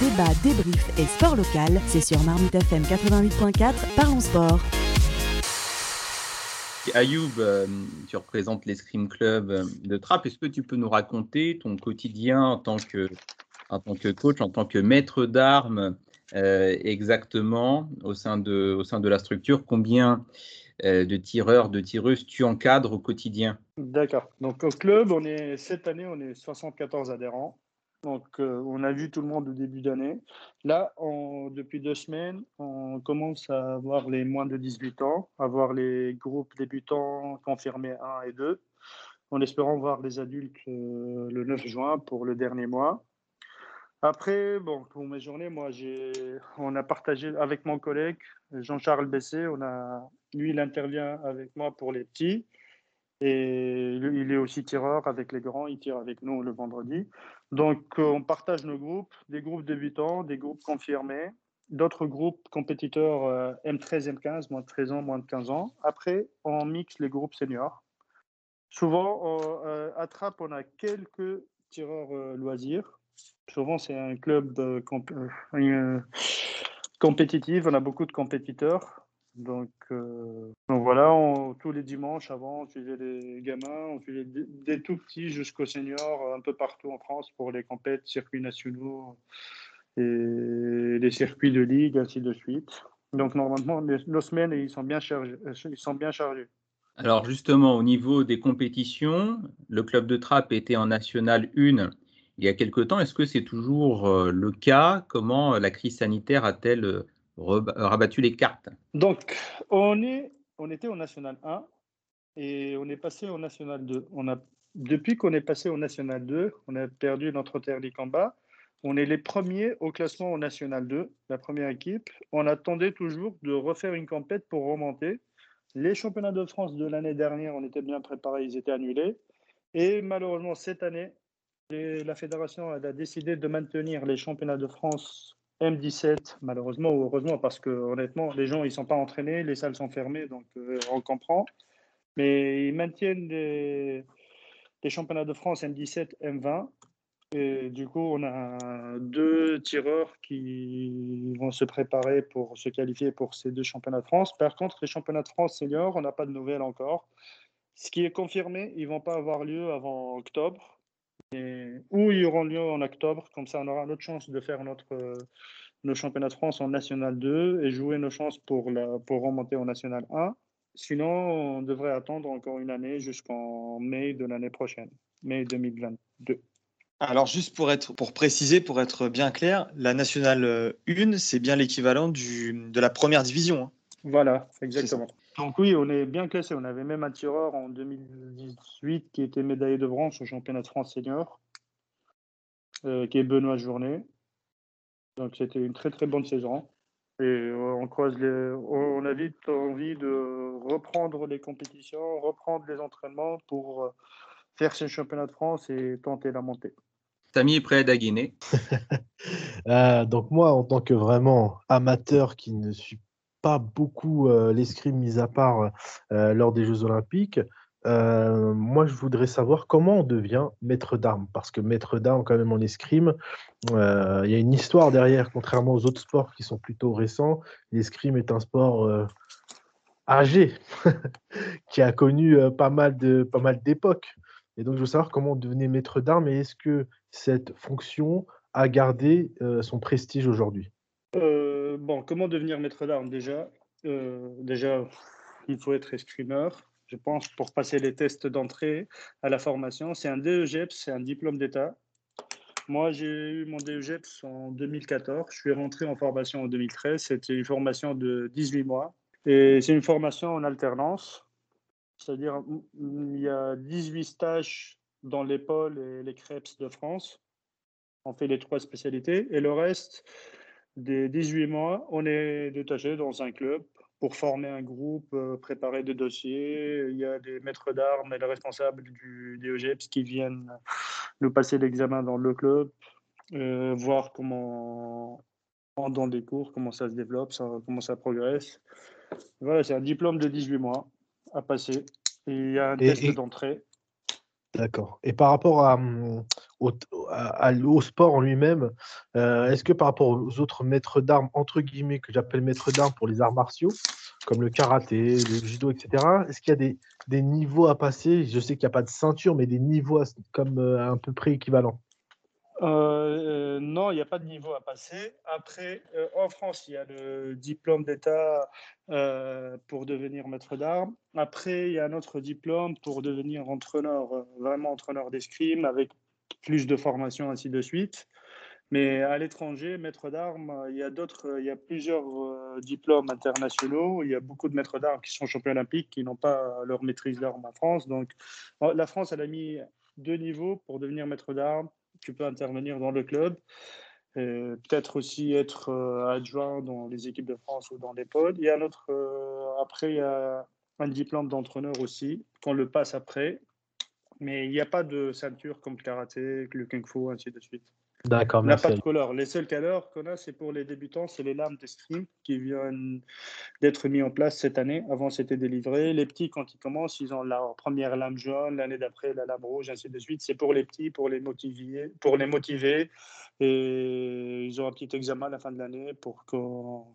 débat, débrief et sport local, c'est sur Marmite FM 88.4, parlons sport. Ayoub, euh, tu représentes l'escrime club euh, de Trappes. Est-ce que tu peux nous raconter ton quotidien en tant que, en tant que coach, en tant que maître d'armes euh, exactement au sein, de, au sein de la structure? Combien de tireurs, de tireuses tu encadres au quotidien? D'accord. Donc au club, on est, cette année, on est 74 adhérents. Donc, euh, on a vu tout le monde au début d'année. Là, depuis deux semaines, on commence à avoir les moins de 18 ans, à voir les groupes débutants confirmés 1 et 2, en espérant voir les adultes euh, le 9 juin pour le dernier mois. Après, bon, pour mes journées, moi, on a partagé avec mon collègue Jean-Charles Bessé. Lui, il intervient avec moi pour les petits. Et il est aussi tireur avec les grands, il tire avec nous le vendredi. Donc euh, on partage nos groupes, des groupes débutants, des groupes confirmés, d'autres groupes compétiteurs M13, M15, moins de 13 ans, moins de 15 ans. Après, on mixe les groupes seniors. Souvent, euh, à Trappes, on a quelques tireurs euh, loisirs. Souvent, c'est un club compétitif, on a beaucoup de compétiteurs. Donc, euh, donc voilà, tous les dimanches avant, on suivait les gamins, on suivait des, tout petits jusqu'aux seniors un peu partout en France pour les compètes, circuits nationaux et les circuits de ligue, ainsi de suite. Donc normalement, nos semaines, ils sont bien chargés. Ils sont bien chargés. Alors justement, au niveau des compétitions, le club de Trappes était en National 1 il y a quelque temps. Est-ce que c'est toujours euh, le cas? Comment la crise sanitaire a-t-elle euh, rabattu les cartes Donc, on, est, on était au National 1 et on est passé au National 2. On a, depuis qu'on est passé au National 2, on a perdu notre terre en bas. On est les premiers au classement au National 2, la première équipe. On attendait toujours de refaire une compète pour remonter. Les championnats de France de l'année dernière, on était bien préparés, ils étaient annulés. Et malheureusement, cette année, la fédération a décidé de maintenir les championnats de France M17, malheureusement ou heureusement, parce que honnêtement, les gens ils sont pas entraînés, les salles sont fermées, donc euh, on comprend. Mais ils maintiennent les, championnats de France M17, M20. Et du coup, on a deux tireurs qui vont se préparer pour se qualifier pour ces deux championnats de France. Par contre, les championnats de France seniors, on n'a pas de nouvelles encore. Ce qui est confirmé, ils vont pas avoir lieu avant octobre. Et, ou ils auront lieu en octobre, comme ça on aura notre chance de faire notre, euh, nos championnats de France en National 2 et jouer nos chances pour, la, pour remonter en National 1. Sinon, on devrait attendre encore une année jusqu'en mai de l'année prochaine, mai 2022. Alors juste pour être pour préciser, pour être bien clair, la nationale 1, c'est bien l'équivalent de la première division. Hein. Voilà, exactement. Donc oui, on est bien classé. On avait même un tireur en 2018 qui était médaillé de bronze au championnat de France senior, euh, qui est Benoît Journet. Donc c'était une très très bonne saison. Et euh, on croise les, on a vite envie de reprendre les compétitions, reprendre les entraînements pour euh, faire ce championnat de France et tenter la montée. Samy est prêt à daguiner. donc moi, en tant que vraiment amateur qui ne suis pas beaucoup l'escrime mis à part lors des Jeux Olympiques. moi, je voudrais savoir comment on devient maître d'armes, parce que maître d'armes, quand même, en escrime, il y a une histoire derrière, contrairement aux autres sports qui sont plutôt récents. L'escrime est un sport âgé, qui a connu pas mal de pas mal d'époques. Et donc, je veux savoir comment on devenait maître d'armes et est-ce que cette fonction a gardé son prestige aujourd'hui? Euh, bon, comment devenir maître d'armes déjà? Euh, Déjà, il faut être escrimeur, je pense, pour passer les tests d'entrée à la formation. C'est un DEGEPS, c'est un diplôme d'État. Moi, j'ai eu mon DEGEPS en 2014. Je suis rentré en formation en 2013. C'était une formation de 18 mois. Et c'est une formation en alternance. C'est-à-dire, il y a 18 stages dans les pôles et les CREPS de France. On fait les trois spécialités. Et le reste, des 18 mois, on est détaché dans un club pour former un groupe, euh, préparer des dossiers. Il y a des maîtres d'armes et les responsables du DEGEPS qui viennent nous passer l'examen dans le club, euh, voir comment, dans des cours, comment ça se développe, comment ça progresse. Voilà, c'est un diplôme de 18 mois à passer. il y a un test d'entrée. D'accord. Et par rapport à, au, au sport en lui-même. Est-ce que par rapport aux autres maîtres d'armes, entre guillemets, que j'appelle maîtres d'armes pour les arts martiaux, comme le karaté, le judo, etc., est-ce qu'il y a des, des, niveaux à passer? Je sais qu'il n'y a pas de ceinture, mais des niveaux comme à peu près équivalents. Euh, non, il n'y a pas de niveau à passer. Après, euh, en France, il y a le diplôme d'État euh, pour devenir maître d'armes. Après, il y a un autre diplôme pour devenir entraîneur, vraiment entraîneur d'escrime, avec plus de formation, ainsi de suite. Mais à l'étranger, maître d'armes, il y a d'autres, il y a plusieurs diplômes internationaux. Il y a beaucoup de maîtres d'armes qui sont champions olympiques qui n'ont pas leur maîtrise d'armes en France. Donc, la France, elle a mis deux niveaux pour devenir maître d'armes tu peux intervenir dans le club. Peut-être aussi être euh, adjoint dans les équipes de France ou dans les pôles. Il y a un autre, euh, après, il y a un diplôme d'entraîneur aussi, qu'on le passe après. Mais il n'y a pas de ceinture comme le karaté, le kung fu, ainsi de suite. D'accord, On n'a pas de couleur. Les seuls couleurs qu'on a, c'est pour les débutants, c'est les lames d'escrime qui viennent d'être mis en place cette année. Avant, c'était délivré. Les petits, quand ils commencent, ils ont leur première lame jaune, l'année d'après, la lame rouge, ainsi de suite. C'est pour les petits, pour les motiver, pour les motiver. Et ils ont un petit examen à la fin de l'année pour qu'on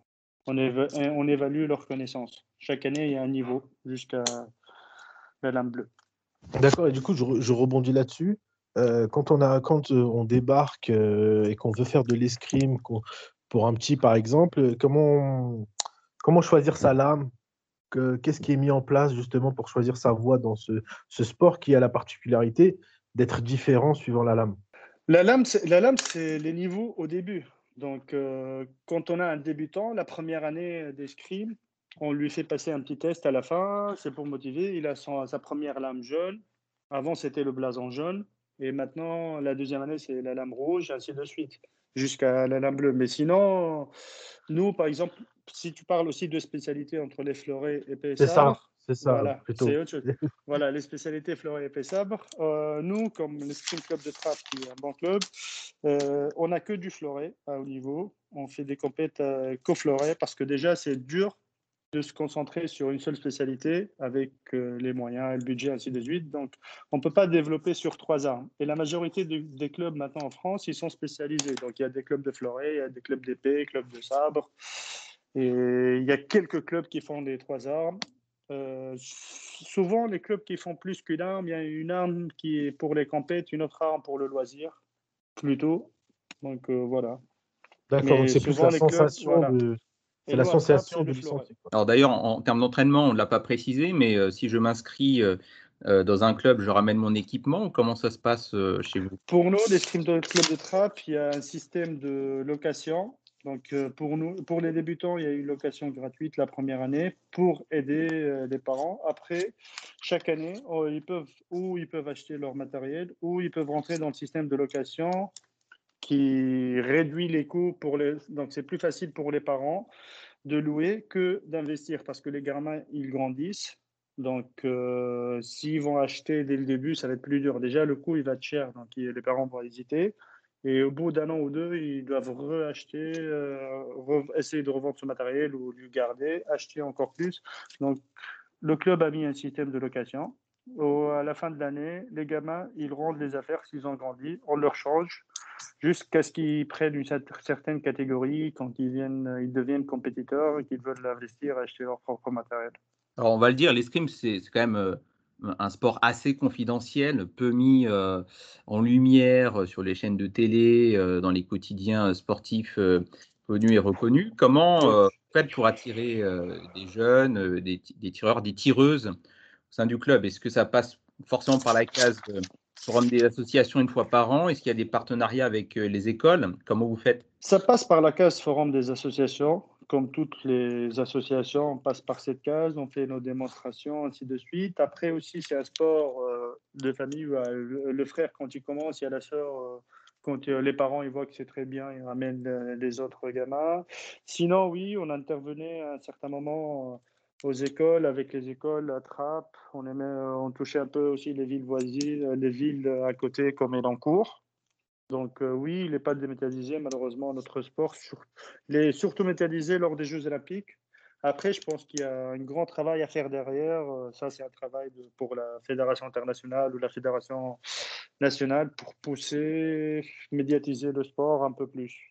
on évalue leurs connaissances. Chaque année, il y a un niveau jusqu'à la lame bleue. D'accord, et du coup, je rebondis là-dessus. Euh, quand on, a, quand euh, on débarque euh, et qu'on veut faire de l'escrime pour un petit, par exemple, comment, comment choisir sa lame? Qu'est-ce qui est mis en place justement pour choisir sa voie dans ce, sport qui a la particularité d'être différent suivant la lame? La lame, c'est, la lame, c'est les niveaux au début. Donc, quand on a un débutant, la première année d'escrime, on lui fait passer un petit test à la fin, c'est pour motiver. Il a sa première lame jaune. Avant, c'était le blason jaune. Et maintenant, la deuxième année, c'est la lame rouge, ainsi de suite, jusqu'à la lame bleue. Mais sinon, nous, par exemple, si tu parles aussi de spécialité entre les fleurets et les C'est ça, c'est ça. Voilà, plutôt. voilà, les spécialités fleurets et pessabre. Euh, nous, comme le Stream Club de Trappe, qui est un bon club, euh, on n'a que du fleuret à haut niveau. On fait des compètes euh, co-fleuret parce que déjà, c'est dur de se concentrer sur une seule spécialité avec euh, les moyens, le budget, ainsi de suite. Donc, on ne peut pas développer sur trois armes. Et la majorité des clubs maintenant en France, ils sont spécialisés. Donc, il y a des clubs de fleuret, il y a des clubs d'épée, clubs de sabre. Et il y a quelques clubs qui font des trois armes. Euh, souvent, les clubs qui font plus qu'une arme, il y a une arme qui est pour les compètes, une autre arme pour le loisir, plutôt. Donc, euh, voilà. D'accord, c'est plus la sensation de c'est l'association de Alors d'ailleurs, en, termes d'entraînement, on ne l'a pas précisé, mais euh, si je m'inscris euh, euh, dans un club, je ramène mon équipement. Comment ça se passe chez vous? Pour nous, les Stream Club de Trap, il y a un système de location. Donc pour nous, pour les débutants, il y a une location gratuite la première année pour aider les parents. Après, chaque année, oh, ils peuvent ou ils peuvent acheter leur matériel ou ils peuvent rentrer dans le système de location qui réduit les coûts pour les. Donc, c'est plus facile pour les parents de louer que d'investir parce que les gamins, ils grandissent. Donc, euh, s'ils vont acheter dès le début, ça va être plus dur. Déjà, le coût, il va être cher. Donc, les parents vont hésiter. Et au bout d'un an ou deux, ils doivent reacheter, euh, essayer de revendre ce matériel ou le garder, acheter encore plus. Donc, le club a mis un système de location. à la fin de l'année, les gamins, ils rendent les affaires s'ils ont grandi. On leur change jusqu'à ce qu'ils prennent une certaine catégorie quand ils, viennent, ils deviennent compétiteurs et qu'ils veulent investir et acheter leur propre matériel. Alors, on va le dire, l'escrime, c'est quand même euh, un sport assez confidentiel, peu mis euh, en lumière sur les chaînes de télé, euh, dans les quotidiens sportifs connus et reconnus. Comment faites pour attirer des jeunes, des, tireurs, des tireuses au sein du club Est-ce que ça passe forcément par la case forum des associations une fois par an? Est-ce qu'il y a des partenariats avec euh, les écoles? Comment vous faites? Ça passe par la case forum des associations. Comme toutes les associations, on passe par cette case, on fait nos démonstrations, ainsi de suite. Après aussi, c'est un sport euh, de famille. le, frère, quand il commence, il y a la soeur. Euh, quand les parents ils voient que c'est très bien, ils ramènent les autres gamins. Sinon, oui, on intervenait à un certain moment aux écoles, avec les écoles à Trappes. On, aimait, euh, on touchait un peu aussi les villes voisines, euh, les villes euh, à côté comme Elancourt. Donc oui, il n'est pas démétallisé malheureusement notre sport. Il est surtout métallisé lors des Jeux olympiques. Après, je pense qu'il y a un grand travail à faire derrière. Ça, c'est un travail pour la fédération internationale ou la fédération nationale pour pousser, médiatiser le sport un peu plus.